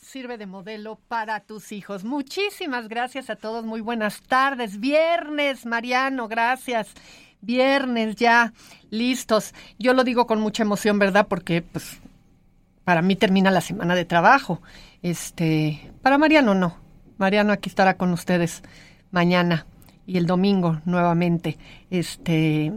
Sirve de modelo para tus hijos. Muchísimas gracias a todos. Muy buenas tardes. Viernes, Mariano, gracias. Viernes ya, listos. Yo lo digo con mucha emoción, ¿verdad? Porque pues para mí termina la semana de trabajo. Este, para Mariano no. Mariano aquí estará con ustedes mañana y el domingo nuevamente. Este,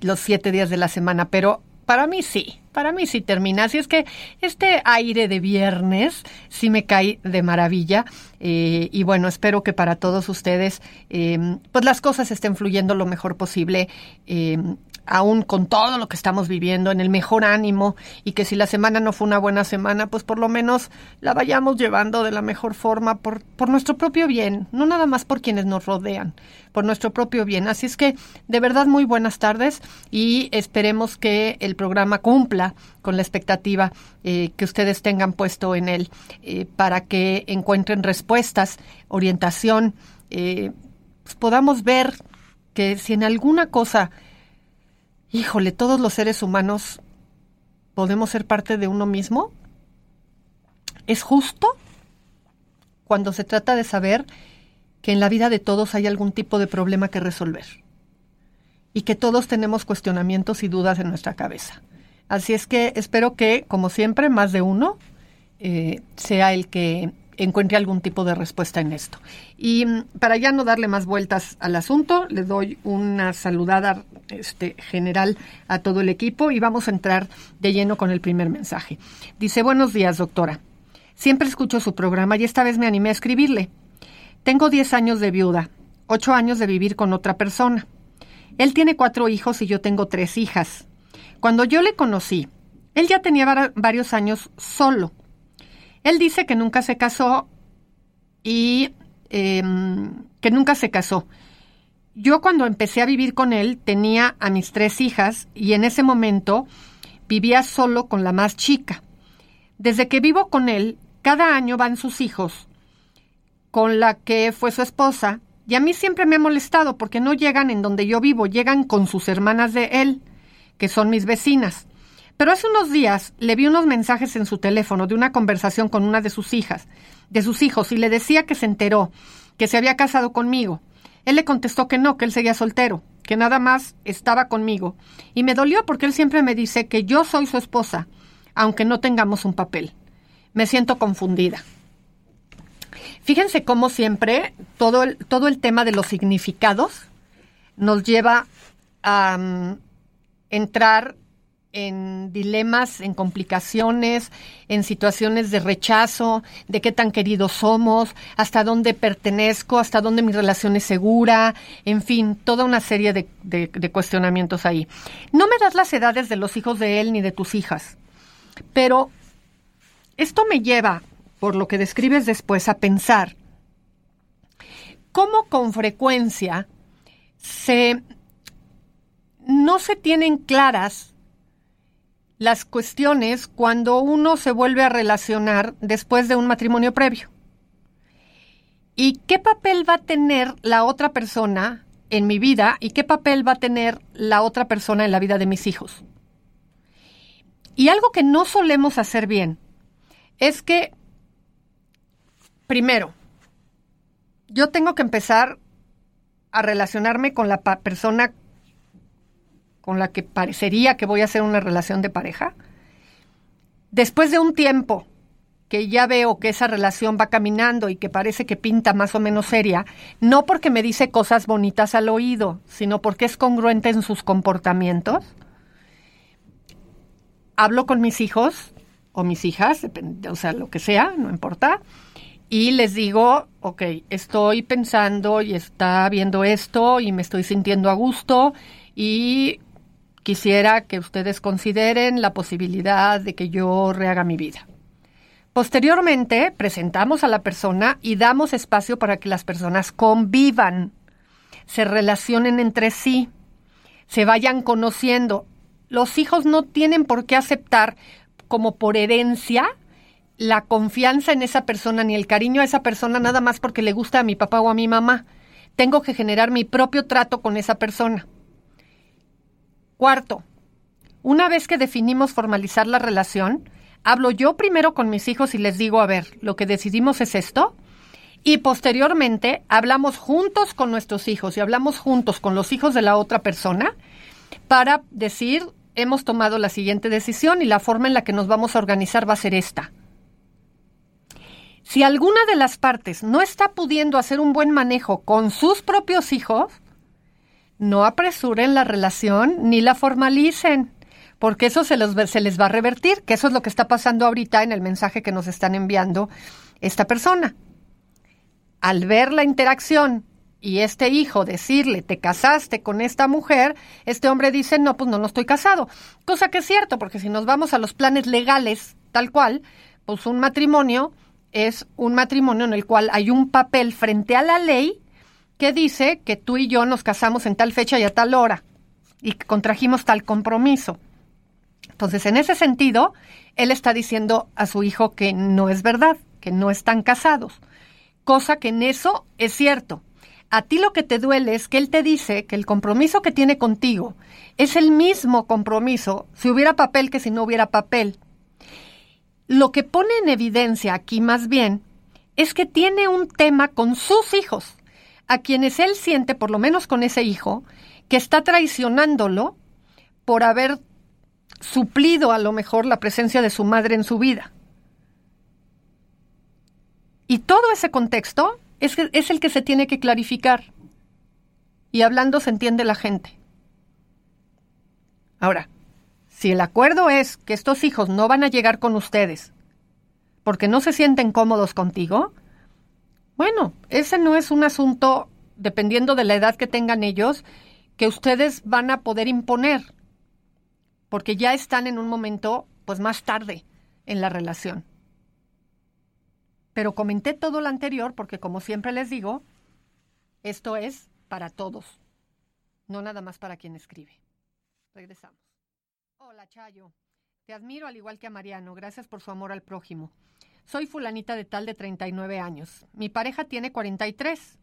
los siete días de la semana, pero para mí sí. Para mí sí termina. Así es que este aire de viernes sí me cae de maravilla. Eh, y bueno, espero que para todos ustedes, eh, pues las cosas estén fluyendo lo mejor posible. Eh, aún con todo lo que estamos viviendo, en el mejor ánimo y que si la semana no fue una buena semana, pues por lo menos la vayamos llevando de la mejor forma por, por nuestro propio bien, no nada más por quienes nos rodean, por nuestro propio bien. Así es que de verdad muy buenas tardes y esperemos que el programa cumpla con la expectativa eh, que ustedes tengan puesto en él eh, para que encuentren respuestas, orientación, eh, pues podamos ver que si en alguna cosa híjole, todos los seres humanos podemos ser parte de uno mismo? ¿Es justo cuando se trata de saber que en la vida de todos hay algún tipo de problema que resolver? Y que todos tenemos cuestionamientos y dudas en nuestra cabeza. Así es que espero que, como siempre, más de uno eh, sea el que encuentre algún tipo de respuesta en esto. Y mm, para ya no darle más vueltas al asunto, le doy una saludada este, general a todo el equipo y vamos a entrar de lleno con el primer mensaje. Dice, buenos días, doctora. Siempre escucho su programa y esta vez me animé a escribirle. Tengo 10 años de viuda, 8 años de vivir con otra persona. Él tiene cuatro hijos y yo tengo tres hijas. Cuando yo le conocí, él ya tenía varios años solo él dice que nunca se casó y em, que nunca se casó. Yo cuando empecé a vivir con él tenía a mis tres hijas y en ese momento vivía solo con la más chica. Desde que vivo con él, cada año van sus hijos con la que fue su esposa y a mí siempre me ha molestado porque no llegan en donde yo vivo, llegan con sus hermanas de él, que son mis vecinas. Pero hace unos días le vi unos mensajes en su teléfono de una conversación con una de sus hijas, de sus hijos, y le decía que se enteró, que se había casado conmigo. Él le contestó que no, que él seguía soltero, que nada más estaba conmigo. Y me dolió porque él siempre me dice que yo soy su esposa, aunque no tengamos un papel. Me siento confundida. Fíjense cómo siempre todo el, todo el tema de los significados nos lleva a um, entrar en dilemas, en complicaciones, en situaciones de rechazo, de qué tan queridos somos, hasta dónde pertenezco, hasta dónde mi relación es segura, en fin, toda una serie de, cuestionamientos ahí. No me das las edades de los hijos de él ni de tus hijas, pero esto me lleva, por lo que describes después, a pensar cómo con frecuencia se no se tienen claras las cuestiones cuando uno se vuelve a relacionar después de un matrimonio previo. ¿Y qué papel va a tener la otra persona en mi vida y qué papel va a tener la otra persona en la vida de mis hijos? Y algo que no solemos hacer bien es que, primero, yo tengo que empezar a relacionarme con la persona con la que parecería que voy a hacer una relación de pareja, después de un tiempo que ya veo que esa relación va caminando y que parece que pinta más o menos seria, no porque me dice cosas bonitas al oído, sino porque es congruente en sus comportamientos, hablo con mis hijos o mis hijas, o sea, lo que sea, no importa, y les digo, ok, estoy pensando y está viendo esto y me estoy sintiendo a gusto y quisiera que ustedes consideren la posibilidad de que yo rehaga mi vida. Posteriormente, presentamos a la persona y damos espacio para que las personas convivan, se relacionen entre sí, se vayan conociendo. Los hijos no tienen por qué aceptar como por herencia la confianza en esa persona ni el cariño a esa persona nada más porque le gusta a mi papá o a mi mamá. Tengo que generar mi propio trato con esa persona. Cuarto, una vez que definimos formalizar la relación, hablo yo primero con mis hijos y les digo, a ver, lo que decidimos es esto. Y posteriormente hablamos juntos con nuestros hijos y hablamos juntos con los hijos de la otra persona para decir, hemos tomado la siguiente decisión y la forma en la que nos vamos a organizar va a ser esta. Si alguna de las partes no está pudiendo hacer un buen manejo con sus propios hijos, no apresuren la relación ni la formalicen, porque eso se, se les va a revertir, que eso es lo que está pasando ahorita en el mensaje que nos están enviando esta persona. Al ver la interacción y este hijo decirle, te casaste con esta mujer, este hombre dice, no, pues no, no estoy casado. Cosa que es cierto, porque si nos vamos a los planes legales, tal cual, pues un matrimonio es un matrimonio en el cual hay un papel frente a la ley que dice que tú y yo nos casamos en tal fecha y a tal hora y que contrajimos tal compromiso. Entonces, en ese sentido, él está diciendo a su hijo que no es verdad, que no están casados, cosa que en eso es cierto. A ti lo que te duele es que él te dice que el compromiso que tiene contigo es el mismo compromiso si hubiera papel que si no hubiera papel. Lo que pone en evidencia aquí más bien es que tiene un tema con sus hijos, a quienes él siente, por lo menos con ese hijo, que está traicionándolo por haber suplido a lo mejor la presencia de su madre en su vida. Y todo ese contexto es, es el que se tiene que clarificar. Y hablando se entiende la gente. Ahora, si el acuerdo es que estos hijos no van a llegar con ustedes porque no se sienten cómodos contigo, bueno, ese no es un asunto, dependiendo de la edad que tengan ellos, que ustedes van a poder imponer, porque ya están en un momento, pues más tarde en la relación. Pero comenté todo lo anterior porque, como siempre les digo, esto es para todos, no nada más para quien escribe. Regresamos. Hola, Chayo. Te admiro al igual que a Mariano. Gracias por su amor al prójimo. Soy fulanita de tal de 39 años. Mi pareja tiene 43.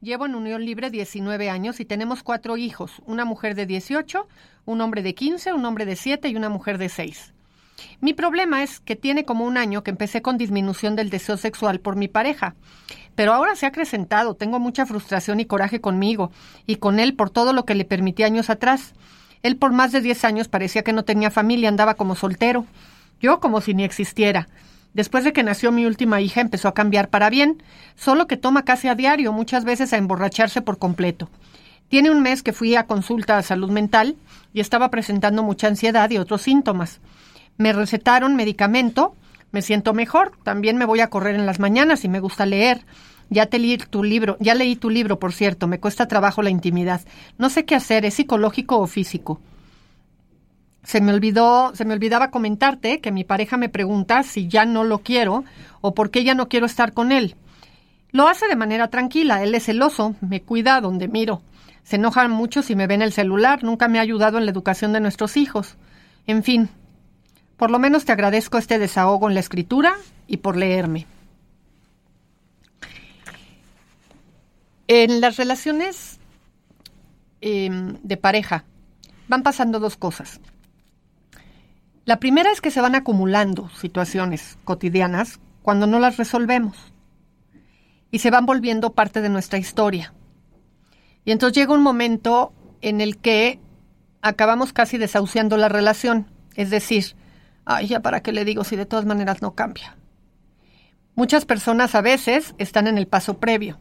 Llevo en unión libre 19 años y tenemos cuatro hijos, una mujer de 18, un hombre de 15, un hombre de 7 y una mujer de 6. Mi problema es que tiene como un año que empecé con disminución del deseo sexual por mi pareja, pero ahora se ha acrecentado, tengo mucha frustración y coraje conmigo y con él por todo lo que le permití años atrás. Él por más de 10 años parecía que no tenía familia, andaba como soltero. Yo como si ni existiera. Después de que nació mi última hija empezó a cambiar para bien, solo que toma casi a diario, muchas veces a emborracharse por completo. Tiene un mes que fui a consulta a salud mental y estaba presentando mucha ansiedad y otros síntomas. Me recetaron medicamento, me siento mejor, también me voy a correr en las mañanas y me gusta leer. Ya te leí tu libro, ya leí tu libro, por cierto, me cuesta trabajo la intimidad. No sé qué hacer, ¿es psicológico o físico? Se me olvidó, se me olvidaba comentarte que mi pareja me pregunta si ya no lo quiero o por qué ya no quiero estar con él. Lo hace de manera tranquila, él es celoso, me cuida donde miro. Se enoja mucho si me ve en el celular, nunca me ha ayudado en la educación de nuestros hijos. En fin, por lo menos te agradezco este desahogo en la escritura y por leerme. En las relaciones em, de pareja van pasando dos cosas. La primera es que se van acumulando situaciones cotidianas cuando no las resolvemos y se van volviendo parte de nuestra historia. Y entonces llega un momento en el que acabamos casi desahuciando la relación, es decir, ay, ya para qué le digo si de todas maneras no cambia. Muchas personas a veces están en el paso previo.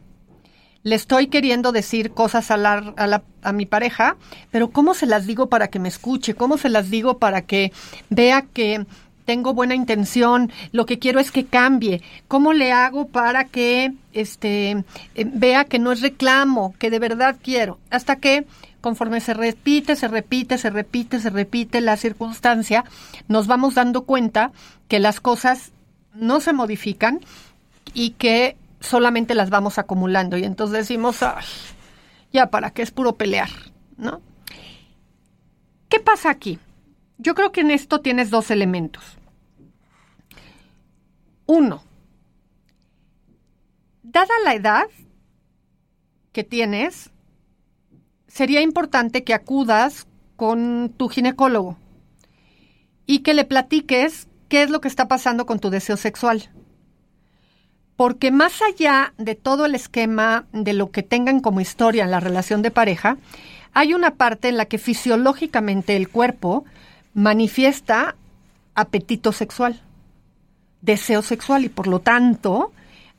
Le estoy queriendo decir cosas a, la, a, la, a mi pareja, pero ¿cómo se las digo para que me escuche? ¿Cómo se las digo para que vea que tengo buena intención, lo que quiero es que cambie. ¿Cómo le hago para que este eh, vea que no es reclamo, que de verdad quiero? Hasta que conforme se repite, se repite, se repite, se repite la circunstancia, nos vamos dando cuenta que las cosas no se modifican y que solamente las vamos acumulando. Y entonces decimos, Ay, ya para qué es puro pelear, ¿no? ¿Qué pasa aquí? Yo creo que en esto tienes dos elementos. Uno, dada la edad que tienes, sería importante que acudas con tu ginecólogo y que le platiques qué es lo que está pasando con tu deseo sexual. Porque más allá de todo el esquema de lo que tengan como historia en la relación de pareja, hay una parte en la que fisiológicamente el cuerpo manifiesta apetito sexual, deseo sexual y por lo tanto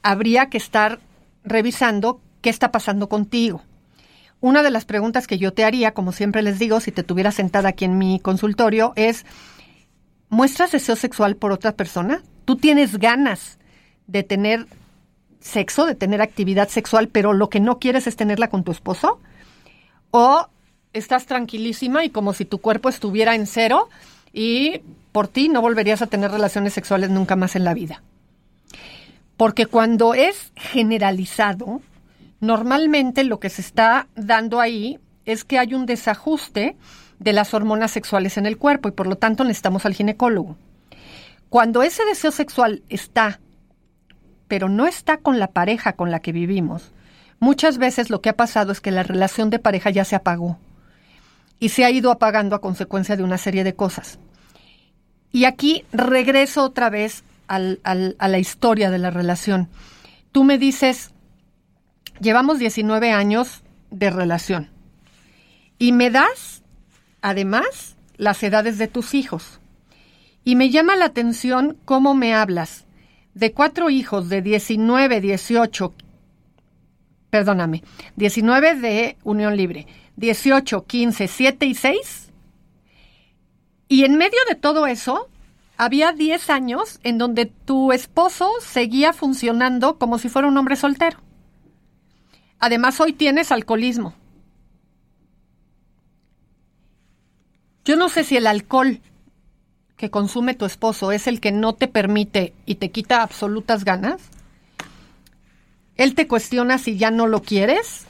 habría que estar revisando qué está pasando contigo. Una de las preguntas que yo te haría, como siempre les digo, si te tuviera sentada aquí en mi consultorio, es, ¿muestras deseo sexual por otra persona? ¿Tú tienes ganas de tener sexo, de tener actividad sexual, pero lo que no quieres es tenerla con tu esposo? ¿O estás tranquilísima y como si tu cuerpo estuviera en cero y por ti no volverías a tener relaciones sexuales nunca más en la vida? Porque cuando es generalizado, normalmente lo que se está dando ahí es que hay un desajuste de las hormonas sexuales en el cuerpo y por lo tanto necesitamos al ginecólogo. Cuando ese deseo sexual está, pero no está con la pareja con la que vivimos, muchas veces lo que ha pasado es que la relación de pareja ya se apagó y se ha ido apagando a consecuencia de una serie de cosas. Y aquí regreso otra vez a la historia de la relación. Tú me dices, llevamos 19 años de relación. Y me das, además, las edades de tus hijos. Y me llama la atención cómo me hablas de cuatro hijos de 19, 18, perdóname, 19 de Unión Libre, 18, 15, 7 y 6. Y en medio de todo eso, había 10 años en donde tu esposo seguía funcionando como si fuera un hombre soltero. Además, hoy tienes alcoholismo. Yo no sé si el alcohol que consume tu esposo es el que no te permite y te quita absolutas ganas. Él te cuestiona si ya no lo quieres.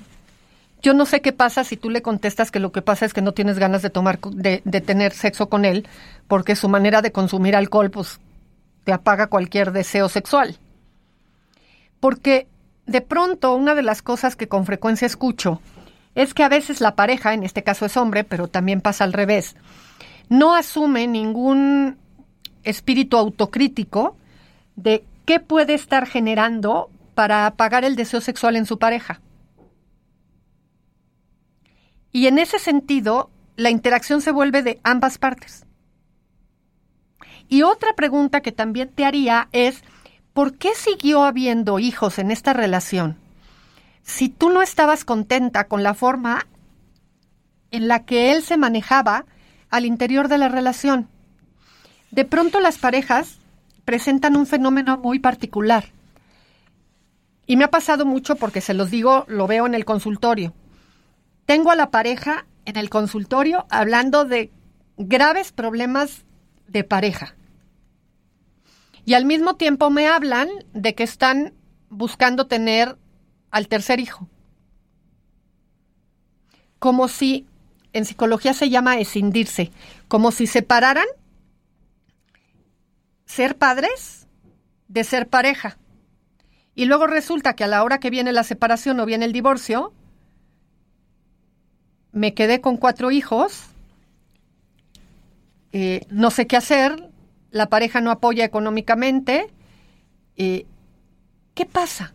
Yo no sé qué pasa si tú le contestas que lo que pasa es que no tienes ganas de tomar de, de tener sexo con él, porque su manera de consumir alcohol, pues, te apaga cualquier deseo sexual. Porque de pronto una de las cosas que con frecuencia escucho es que a veces la pareja, en este caso es hombre, pero también pasa al revés, no asume ningún espíritu autocrítico de qué puede estar generando para apagar el deseo sexual en su pareja. Y en ese sentido, la interacción se vuelve de ambas partes. Y otra pregunta que también te haría es, ¿por qué siguió habiendo hijos en esta relación si tú no estabas contenta con la forma en la que él se manejaba al interior de la relación? De pronto las parejas presentan un fenómeno muy particular. Y me ha pasado mucho porque se los digo, lo veo en el consultorio. Tengo a la pareja en el consultorio hablando de graves problemas de pareja y al mismo tiempo me hablan de que están buscando tener al tercer hijo. Como si, en psicología se llama escindirse, como si separaran ser padres de ser pareja. Y luego resulta que a la hora que viene la separación o viene el divorcio, me quedé con cuatro hijos, eh, no sé qué hacer, la pareja no apoya económicamente. Eh, ¿Qué pasa?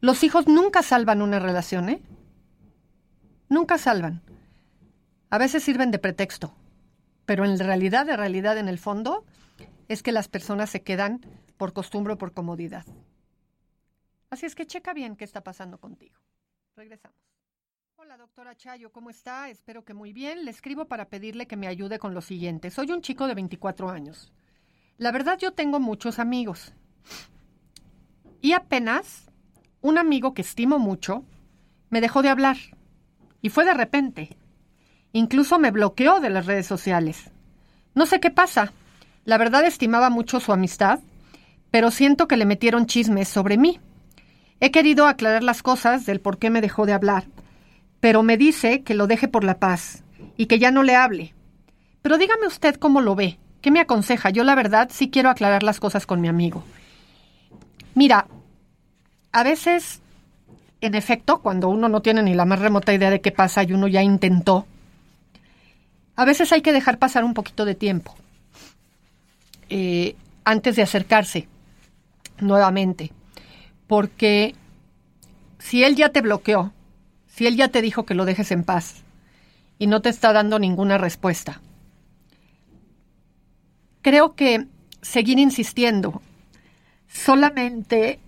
Los hijos nunca salvan una relación, ¿eh? Nunca salvan. A veces sirven de pretexto, pero en realidad, de realidad, en el fondo, es que las personas se quedan por costumbre o por comodidad. Así es que checa bien qué está pasando contigo. Regresamos. Hola, doctora Chayo, ¿cómo está? Espero que muy bien. Le escribo para pedirle que me ayude con lo siguiente. Soy un chico de 24 años. La verdad yo tengo muchos amigos. Y apenas un amigo que estimo mucho me dejó de hablar. Y fue de repente. Incluso me bloqueó de las redes sociales. No sé qué pasa. La verdad estimaba mucho su amistad, pero siento que le metieron chismes sobre mí. He querido aclarar las cosas del por qué me dejó de hablar pero me dice que lo deje por la paz y que ya no le hable. Pero dígame usted cómo lo ve, qué me aconseja. Yo la verdad sí quiero aclarar las cosas con mi amigo. Mira, a veces, en efecto, cuando uno no tiene ni la más remota idea de qué pasa y uno ya intentó, a veces hay que dejar pasar un poquito de tiempo eh, antes de acercarse nuevamente. Porque si él ya te bloqueó, si él ya te dijo que lo dejes en paz y no te está dando ninguna respuesta? Creo que seguir insistiendo solamente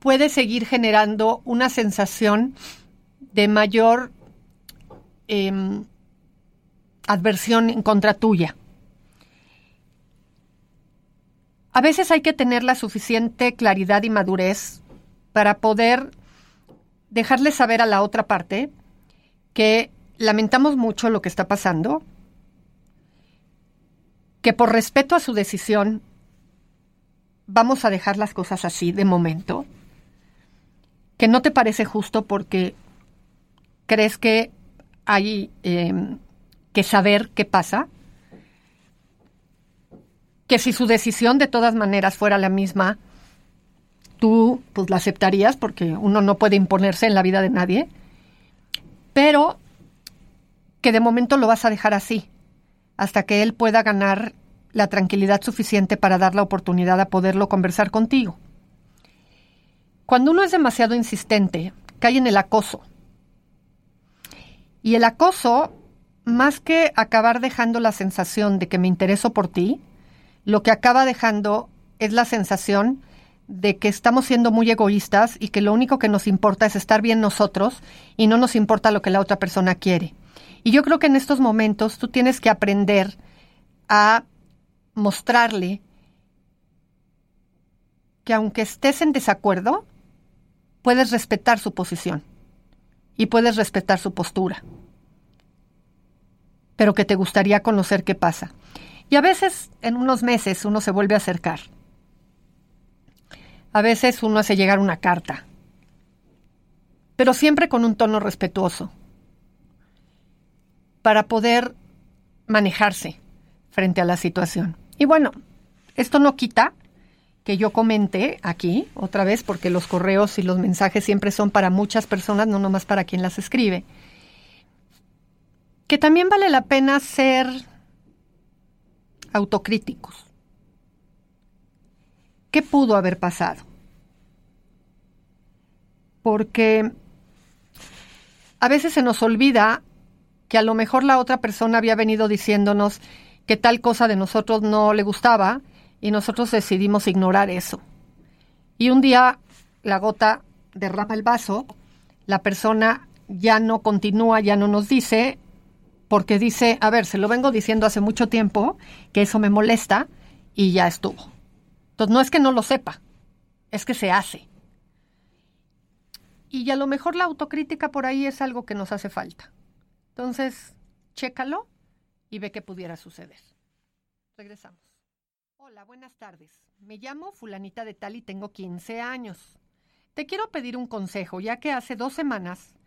puede seguir generando una sensación de mayor em, adversión en contra tuya. A veces hay que tener la suficiente claridad y madurez para poder dejarle saber a la otra parte que lamentamos mucho lo que está pasando, que por respeto a su decisión vamos a dejar las cosas así de momento, que no te parece justo porque crees que hay em, que saber qué pasa, que si su decisión de todas maneras fuera la misma, tú pues la aceptarías porque uno no puede imponerse en la vida de nadie, pero que de momento lo vas a dejar así, hasta que él pueda ganar la tranquilidad suficiente para dar la oportunidad a poderlo conversar contigo. Cuando uno es demasiado insistente, cae en el acoso. Y el acoso, más que acabar dejando la sensación de que me intereso por ti, lo que acaba dejando es la sensación de que estamos siendo muy egoístas y que lo único que nos importa es estar bien nosotros y no nos importa lo que la otra persona quiere. Y yo creo que en estos momentos tú tienes que aprender a mostrarle que aunque estés en desacuerdo, puedes respetar su posición y puedes respetar su postura, pero que te gustaría conocer qué pasa. Y a veces en unos meses uno se vuelve a acercar a veces uno hace llegar una carta, pero siempre con un tono respetuoso, para poder manejarse frente a la situación. Y bueno, esto no quita que yo comente aquí, otra vez, porque los correos y los mensajes siempre son para muchas personas, no nomás para quien las escribe, que también vale la pena ser autocríticos. ¿Qué pudo haber pasado? Porque a veces se nos olvida que a lo mejor la otra persona había venido diciéndonos que tal cosa de nosotros no le gustaba y nosotros decidimos ignorar eso. Y un día la gota derrama el vaso, la persona ya no continúa, ya no nos dice, porque dice, a ver, se lo vengo diciendo hace mucho tiempo, que eso me molesta y ya estuvo. Entonces, no es que no lo sepa, es que se hace. Y a lo mejor la autocrítica por ahí es algo que nos hace falta. Entonces, chécalo y ve qué pudiera suceder. Regresamos. Hola, buenas tardes. Me llamo fulanita de tal y tengo 15 años. Te quiero pedir un consejo, ya que hace dos semanas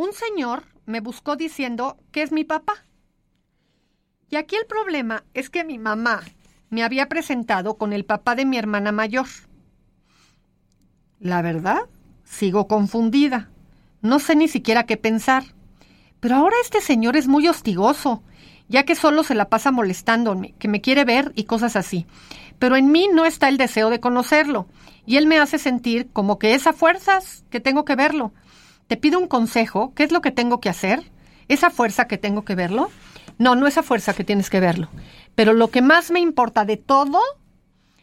un señor me buscó diciendo que es mi papá. Y aquí el problema es que mi mamá me había presentado con el papá de mi hermana mayor. La verdad, sigo confundida. No sé ni siquiera qué pensar. Pero ahora este señor es muy hostigoso, ya que solo se la pasa molestándome, que me quiere ver y cosas así. Pero en mí no está el deseo de conocerlo, y él me hace sentir como que es a fuerzas que tengo que verlo. Te pido un consejo, ¿qué es lo que tengo que hacer? ¿Esa fuerza que tengo que verlo? No, no es a fuerza que tienes que verlo. Pero lo que más me importa de todo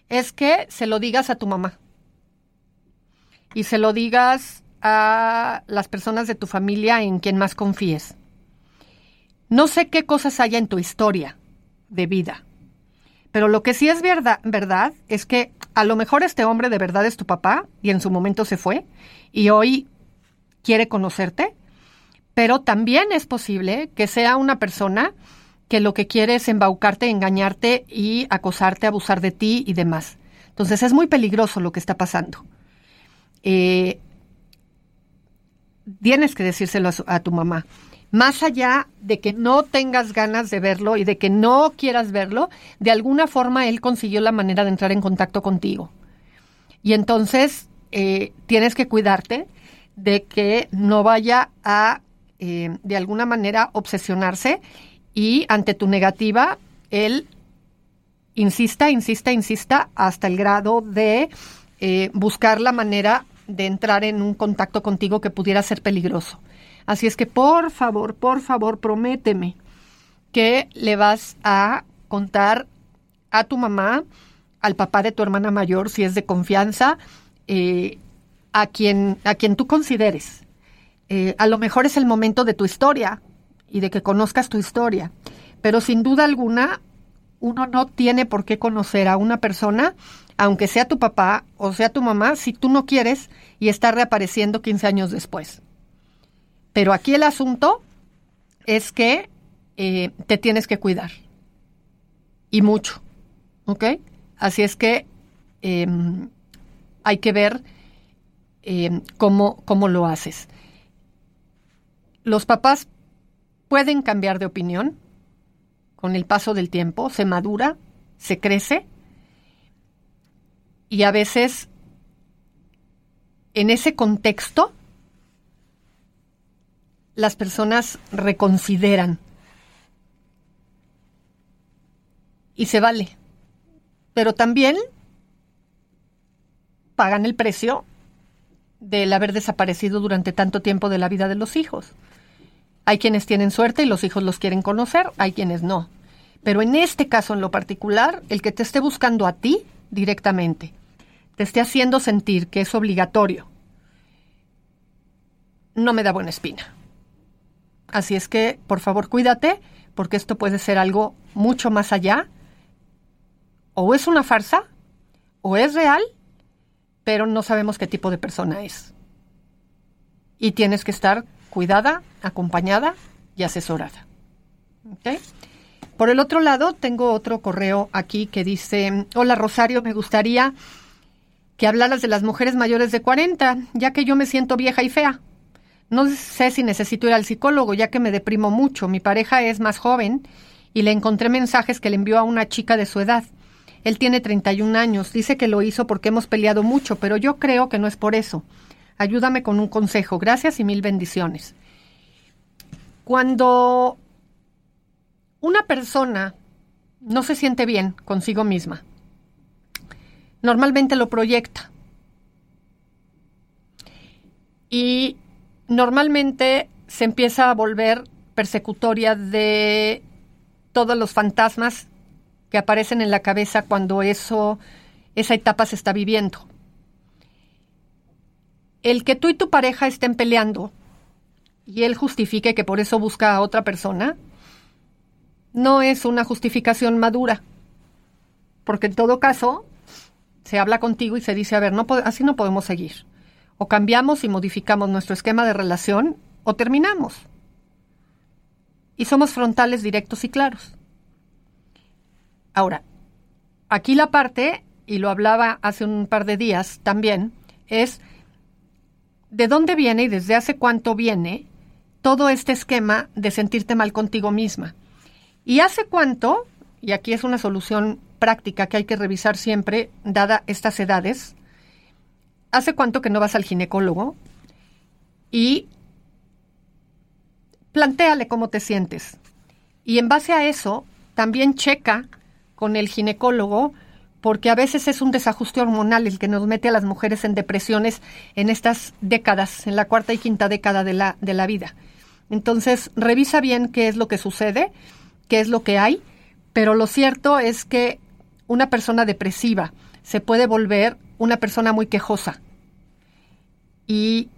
es que se lo digas a tu mamá y se lo digas a las personas de tu familia en quien más confíes. No sé qué cosas haya en tu historia de vida, pero lo que sí es verdad, verdad es que a lo mejor este hombre de verdad es tu papá y en su momento se fue y hoy quiere conocerte, pero también es posible que sea una persona que lo que quiere es embaucarte, engañarte y acosarte, abusar de ti y demás. Entonces es muy peligroso lo que está pasando. Eh, tienes que decírselo a, a tu mamá. Más allá de que no tengas ganas de verlo y de que no quieras verlo, de alguna forma él consiguió la manera de entrar en contacto contigo. Y entonces eh, tienes que cuidarte de que no vaya a, eh, de alguna manera, obsesionarse y ante tu negativa, él insista, insista, insista hasta el grado de eh, buscar la manera de entrar en un contacto contigo que pudiera ser peligroso. Así es que por favor, por favor, prométeme que le vas a contar a tu mamá, al papá de tu hermana mayor, si es de confianza, eh, a, quien, a quien tú consideres. Eh, a lo mejor es el momento de tu historia, y de que conozcas tu historia. Pero sin duda alguna, uno no tiene por qué conocer a una persona, aunque sea tu papá o sea tu mamá, si tú no quieres y está reapareciendo 15 años después. Pero aquí el asunto es que eh, te tienes que cuidar. Y mucho. ¿Ok? Así es que em, hay que ver em, cómo, cómo lo haces. Los papás pueden cambiar de opinión con el paso del tiempo, se madura, se crece y a veces en ese contexto las personas reconsideran y se vale, pero también pagan el precio del haber desaparecido durante tanto tiempo de la vida de los hijos. Hay quienes tienen suerte y los hijos los quieren conocer, hay quienes no. Pero en este caso en lo particular, el que te esté buscando a ti directamente, te esté haciendo sentir que es obligatorio, no me da buena espina. Así es que, por favor, cuídate, porque esto puede ser algo mucho más allá. O es una farsa, o es real, pero no sabemos qué tipo de persona es. Y tienes que estar cuidada, acompañada y asesorada. Por el otro lado, tengo otro correo aquí que dice, hola Rosario, me gustaría que hablaras de las mujeres mayores de 40, ya que yo me siento vieja y fea. No sé si necesito ir al psicólogo, ya que me deprimo mucho. Mi pareja es más joven y le encontré mensajes que le envió a una chica de su edad. Él tiene 31 años, dice que lo hizo porque hemos peleado mucho, pero yo creo que no es por eso. Ayúdame con un consejo. Gracias y mil bendiciones. Cuando una persona no se siente bien consigo misma, normalmente lo proyecta. Y normalmente se empieza a volver persecutoria de todos los fantasmas que aparecen en la cabeza cuando eso esa etapa se está viviendo el que tú y tu pareja estén peleando y él justifique que por eso busca a otra persona, no es una justificación madura. Porque en todo caso, se habla contigo y se dice, a ver, no así no podemos seguir. O cambiamos y modificamos nuestro esquema de relación o terminamos. Y somos frontales, directos y claros. Ahora, aquí la parte, y lo hablaba hace un par de días también, es de dónde viene y desde hace cuánto viene todo este esquema de sentirte mal contigo misma. Y hace cuánto, y aquí es una solución práctica que hay que revisar siempre, dada estas edades, hace cuánto que no vas al ginecólogo y plantéale cómo te sientes. Y en base a eso, también checa con el ginecólogo porque a veces es un desajuste hormonal el que nos mete a las mujeres en depresiones en estas décadas, en la cuarta y quinta década de la, de la vida. Entonces, revisa bien qué es lo que sucede, qué es lo que hay, pero lo cierto es que una persona depresiva, se puede volver una persona muy quejosa. Y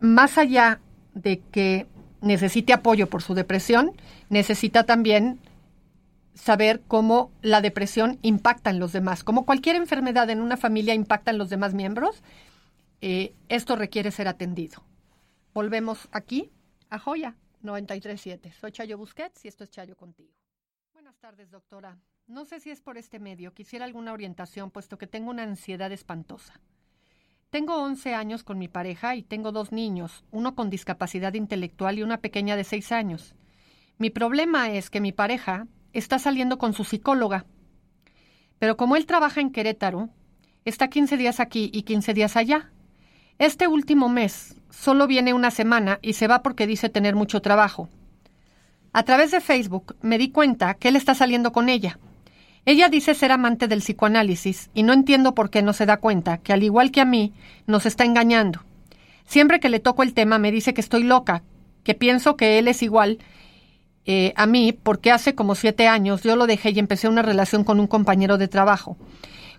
más allá de que necesite apoyo por su depresión, necesita también saber cómo la depresión impacta en los demás. Como cualquier enfermedad en una familia impacta en los demás miembros, eh, esto requiere ser atendido. Volvemos aquí a Joya 937. Soy Chayo Busquets y esto es Chayo contigo. Buenas tardes, doctora. No sé si es por este medio. Quisiera alguna orientación, puesto que tengo una ansiedad espantosa. Tengo 11 años con mi pareja y tengo dos niños, uno con discapacidad intelectual y una pequeña de 6 años. Mi problema es que mi pareja está saliendo con su psicóloga. Pero como él trabaja en Querétaro, está 15 días aquí y 15 días allá. Este último mes solo viene una semana y se va porque dice tener mucho trabajo. A través de Facebook me di cuenta que él está saliendo con ella. Ella dice ser amante del psicoanálisis y no entiendo por qué no se da cuenta que, al igual que a mí, nos está engañando. Siempre que le toco el tema me dice que estoy loca, que pienso que él es igual eh, a mí porque hace como siete años yo lo dejé y empecé una relación con un compañero de trabajo.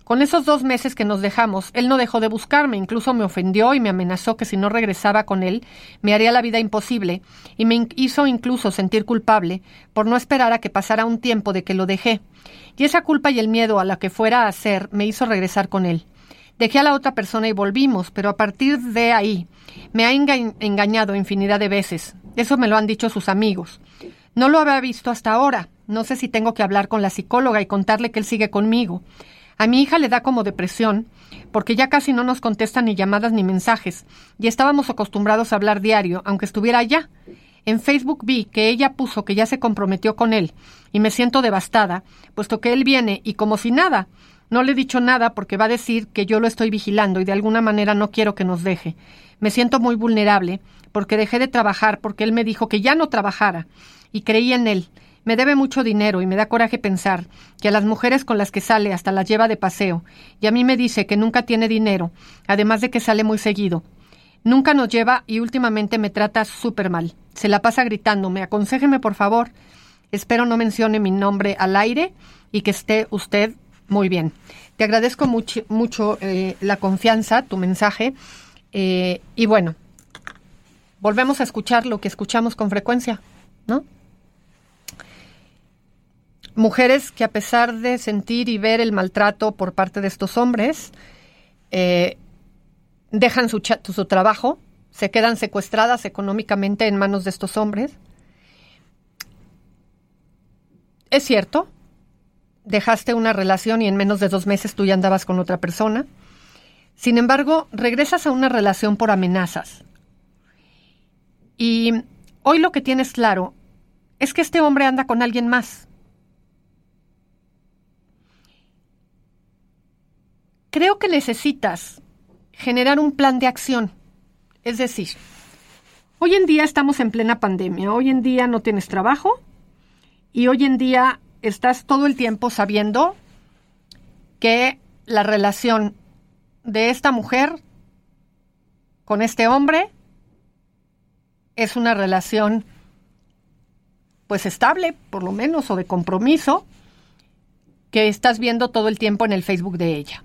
Con esos dos meses que nos dejamos, él no dejó de buscarme, incluso me ofendió y me amenazó que si no regresaba con él, me haría la vida imposible, y me hizo incluso sentir culpable por no esperar a que pasara un tiempo de que lo dejé. Y esa culpa y el miedo a la que fuera a hacer me hizo regresar con él. Dejé a la otra persona y volvimos, pero a partir de ahí me ha engañado infinidad de veces. Eso me lo han dicho sus amigos. No lo había visto hasta ahora. No sé si tengo que hablar con la psicóloga y contarle que él sigue conmigo. A mi hija le da como depresión, porque ya casi no nos contesta ni llamadas ni mensajes, y estábamos acostumbrados a hablar diario, aunque estuviera allá. En Facebook vi que ella puso que ya se comprometió con él, y me siento devastada, puesto que él viene y como si nada. No le he dicho nada porque va a decir que yo lo estoy vigilando y de alguna manera no quiero que nos deje. Me siento muy vulnerable porque dejé de trabajar porque él me dijo que ya no trabajara y creí en él. Me debe mucho dinero y me da coraje pensar que a las mujeres con las que sale hasta las lleva de paseo, y a mí me dice que nunca tiene dinero, además de que sale muy seguido. Nunca nos lleva y últimamente me trata súper mal. Se la pasa gritándome. Aconsejeme, por favor. Espero no mencione mi nombre al aire y que esté usted muy bien. Te agradezco mucho, mucho eh, la confianza, tu mensaje. Eh, y bueno, volvemos a escuchar lo que escuchamos con frecuencia, ¿no? Mujeres que a pesar de sentir y ver el maltrato por parte de estos hombres, eh, dejan su, su trabajo, se quedan secuestradas económicamente en manos de estos hombres. Es cierto, dejaste una relación y en menos de dos meses tú ya andabas con otra persona. Sin embargo, regresas a una relación por amenazas. Y hoy lo que tienes claro es que este hombre anda con alguien más. Creo que necesitas generar un plan de acción. Es decir, hoy en día estamos en plena pandemia, hoy en día no tienes trabajo y hoy en día estás todo el tiempo sabiendo que la relación de esta mujer con este hombre es una relación pues estable, por lo menos, o de compromiso, que estás viendo todo el tiempo en el Facebook de ella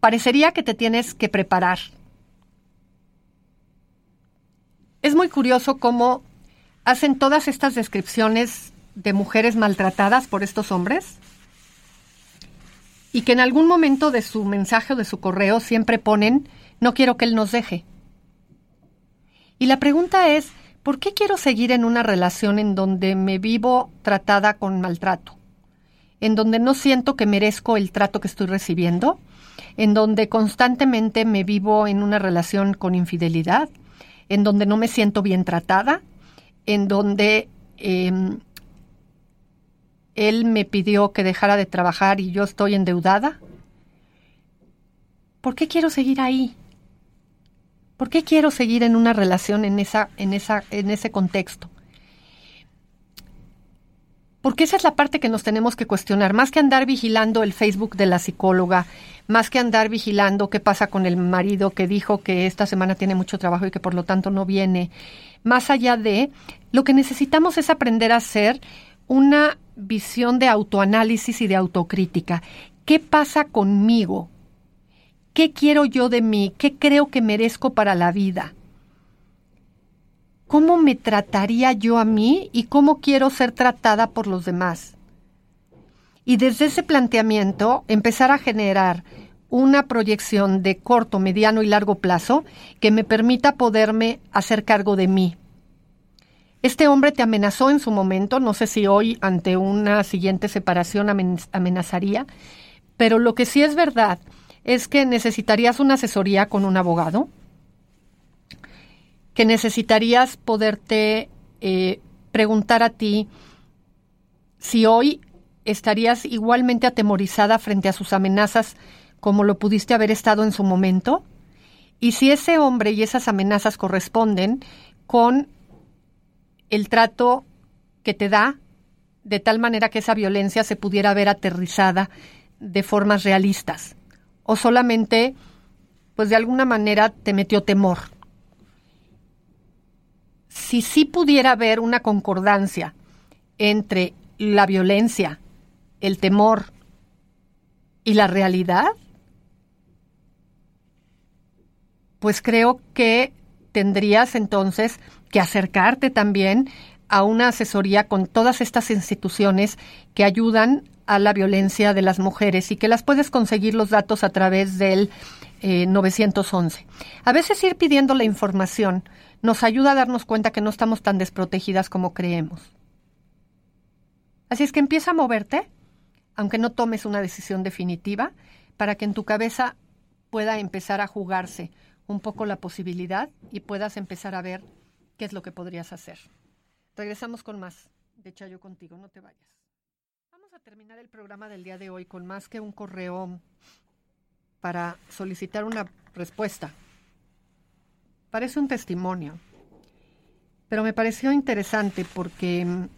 parecería que te tienes que preparar. Es muy curioso cómo hacen todas estas descripciones de mujeres maltratadas por estos hombres y que en algún momento de su mensaje o de su correo siempre ponen, no quiero que él nos deje. Y la pregunta es, ¿por qué quiero seguir en una relación en donde me vivo tratada con maltrato? ¿En donde no siento que merezco el trato que estoy recibiendo? En donde constantemente me vivo en una relación con infidelidad, en donde no me siento bien tratada, en donde em, él me pidió que dejara de trabajar y yo estoy endeudada. ¿Por qué quiero seguir ahí? ¿Por qué quiero seguir en una relación en, esa, en, esa, en ese contexto? Porque esa es la parte que nos tenemos que cuestionar, más que andar vigilando el Facebook de la psicóloga, más que andar vigilando qué pasa con el marido que dijo que esta semana tiene mucho trabajo y que por lo tanto no viene. Más allá de, lo que necesitamos es aprender a hacer una visión de autoanálisis y de autocrítica. ¿Qué pasa conmigo? ¿Qué quiero yo de mí? ¿Qué creo que merezco para la vida? ¿Cómo me trataría yo a mí y cómo quiero ser tratada por los demás? Y desde ese planteamiento empezar a generar una proyección de corto, mediano y largo plazo que me permita poderme hacer cargo de mí. Este hombre te amenazó en su momento, no sé si hoy ante una siguiente separación amenazaría, pero lo que sí es verdad es que necesitarías una asesoría con un abogado, que necesitarías poderte eh, preguntar a ti si hoy estarías igualmente atemorizada frente a sus amenazas como lo pudiste haber estado en su momento, y si ese hombre y esas amenazas corresponden con el trato que te da, de tal manera que esa violencia se pudiera ver aterrizada de formas realistas, o solamente, pues de alguna manera te metió temor. Si sí pudiera haber una concordancia entre la violencia, el temor y la realidad, pues creo que tendrías entonces que acercarte también a una asesoría con todas estas instituciones que ayudan a la violencia de las mujeres y que las puedes conseguir los datos a través del 911. Eh, a veces ir pidiendo la información nos ayuda a darnos cuenta que no estamos tan desprotegidas como creemos. Así es que empieza a moverte, aunque no tomes una decisión definitiva, para que en tu cabeza pueda empezar a jugarse un poco la posibilidad y puedas empezar a ver qué es lo que podrías hacer. Regresamos con más de Chayo contigo, no te vayas. Vamos a terminar el programa del día de hoy con más que un correo para solicitar una respuesta. Parece un testimonio, pero me pareció interesante porque mm,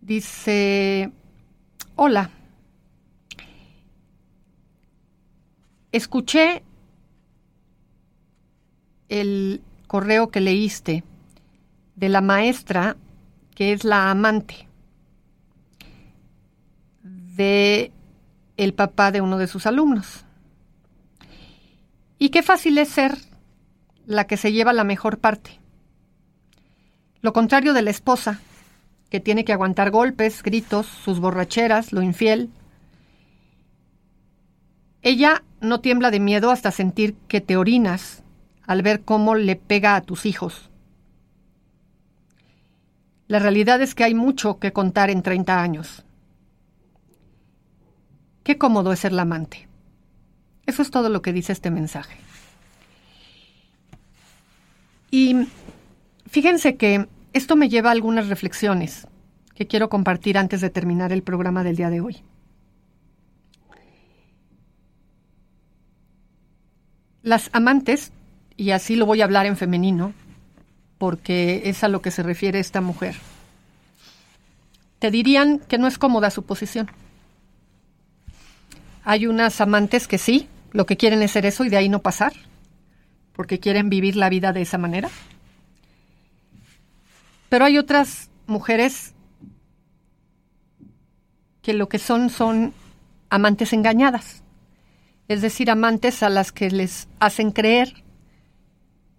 dice, hola, escuché el correo que leíste de la maestra que es la amante de el papá de uno de sus alumnos. Y qué fácil es ser la que se lleva la mejor parte. Lo contrario de la esposa, que tiene que aguantar golpes, gritos, sus borracheras, lo infiel. Ella no tiembla de miedo hasta sentir que te orinas al ver cómo le pega a tus hijos. La realidad es que hay mucho que contar en 30 años. Qué cómodo es ser la amante. Eso es todo lo que dice este mensaje. Y fíjense que esto me lleva a algunas reflexiones que quiero compartir antes de terminar el programa del día de hoy. Las amantes y así lo voy a hablar en femenino, porque es a lo que se refiere esta mujer, te dirían que no es cómoda su posición. Hay unas amantes que sí, lo que quieren es ser eso y de ahí no pasar, porque quieren vivir la vida de esa manera. Pero hay otras mujeres que lo que son son amantes engañadas, es decir, amantes a las que les hacen creer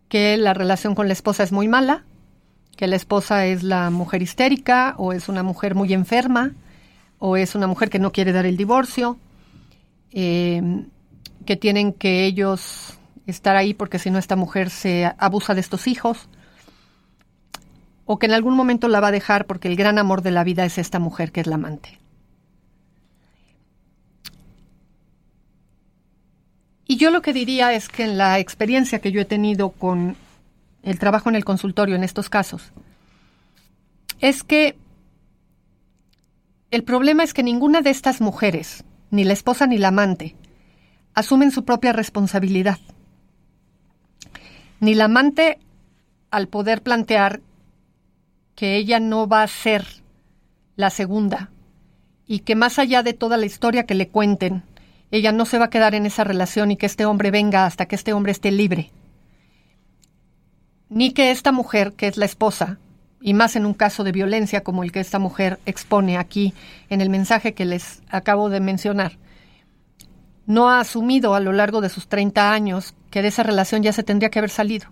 que la relación con la esposa es muy mala, que la esposa es la mujer histérica o es una mujer muy enferma o es una mujer que no quiere dar el divorcio, em, que tienen que ellos estar ahí porque si no esta mujer se abusa de estos hijos o que en algún momento la va a dejar porque el gran amor de la vida es esta mujer que es la amante. Y yo lo que diría es que en la experiencia que yo he tenido con el trabajo en el consultorio en estos casos, es que el problema es que ninguna de estas mujeres, ni la esposa ni la amante, asumen su propia responsabilidad. Ni la amante, al poder plantear que ella no va a ser la segunda y que más allá de toda la historia que le cuenten, ella no se va a quedar en esa relación y que este hombre venga hasta que este hombre esté libre. Ni que esta mujer, que es la esposa, y más en un caso de violencia como el que esta mujer expone aquí en el mensaje que les acabo de mencionar, no ha asumido a lo largo de sus 30 años que de esa relación ya se tendría que haber salido.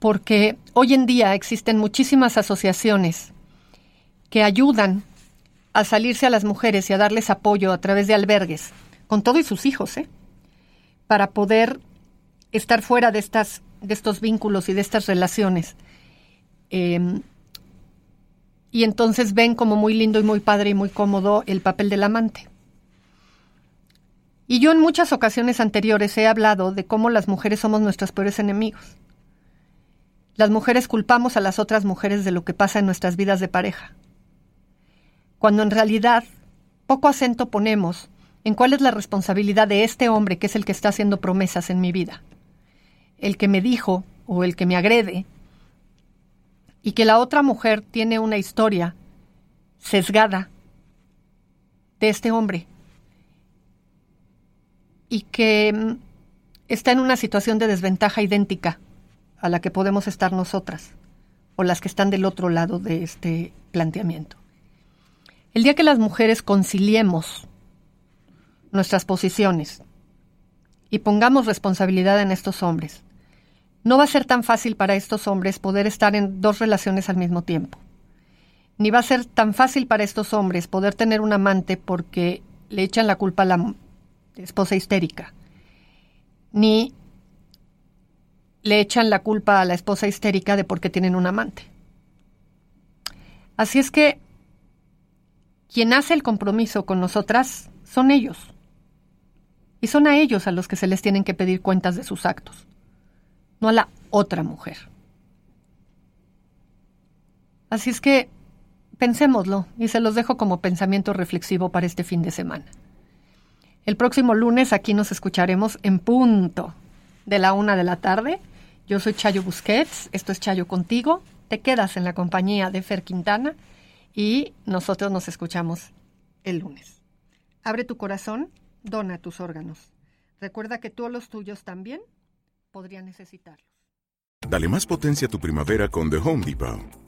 Porque hoy en día existen muchísimas asociaciones que ayudan a salirse a las mujeres y a darles apoyo a través de albergues, con todo y sus hijos, ¿eh? para poder estar fuera de, estas, de estos vínculos y de estas relaciones. Em, y entonces ven como muy lindo y muy padre y muy cómodo el papel del amante. Y yo en muchas ocasiones anteriores he hablado de cómo las mujeres somos nuestros peores enemigos. Las mujeres culpamos a las otras mujeres de lo que pasa en nuestras vidas de pareja, cuando en realidad poco acento ponemos en cuál es la responsabilidad de este hombre que es el que está haciendo promesas en mi vida, el que me dijo o el que me agrede, y que la otra mujer tiene una historia sesgada de este hombre y que mm, está en una situación de desventaja idéntica a la que podemos estar nosotras o las que están del otro lado de este planteamiento. El día que las mujeres conciliemos nuestras posiciones y pongamos responsabilidad en estos hombres, no va a ser tan fácil para estos hombres poder estar en dos relaciones al mismo tiempo. Ni va a ser tan fácil para estos hombres poder tener un amante porque le echan la culpa a la esposa histérica. Ni le echan la culpa a la esposa histérica de porque tienen un amante. Así es que quien hace el compromiso con nosotras son ellos. Y son a ellos a los que se les tienen que pedir cuentas de sus actos, no a la otra mujer. Así es que pensémoslo y se los dejo como pensamiento reflexivo para este fin de semana. El próximo lunes aquí nos escucharemos en punto de la una de la tarde. Yo soy Chayo Busquets, esto es Chayo contigo. Te quedas en la compañía de Fer Quintana y nosotros nos escuchamos el lunes. Abre tu corazón, dona tus órganos. Recuerda que todos los tuyos también podrían necesitarlos. Dale más potencia a tu primavera con The Home Depot.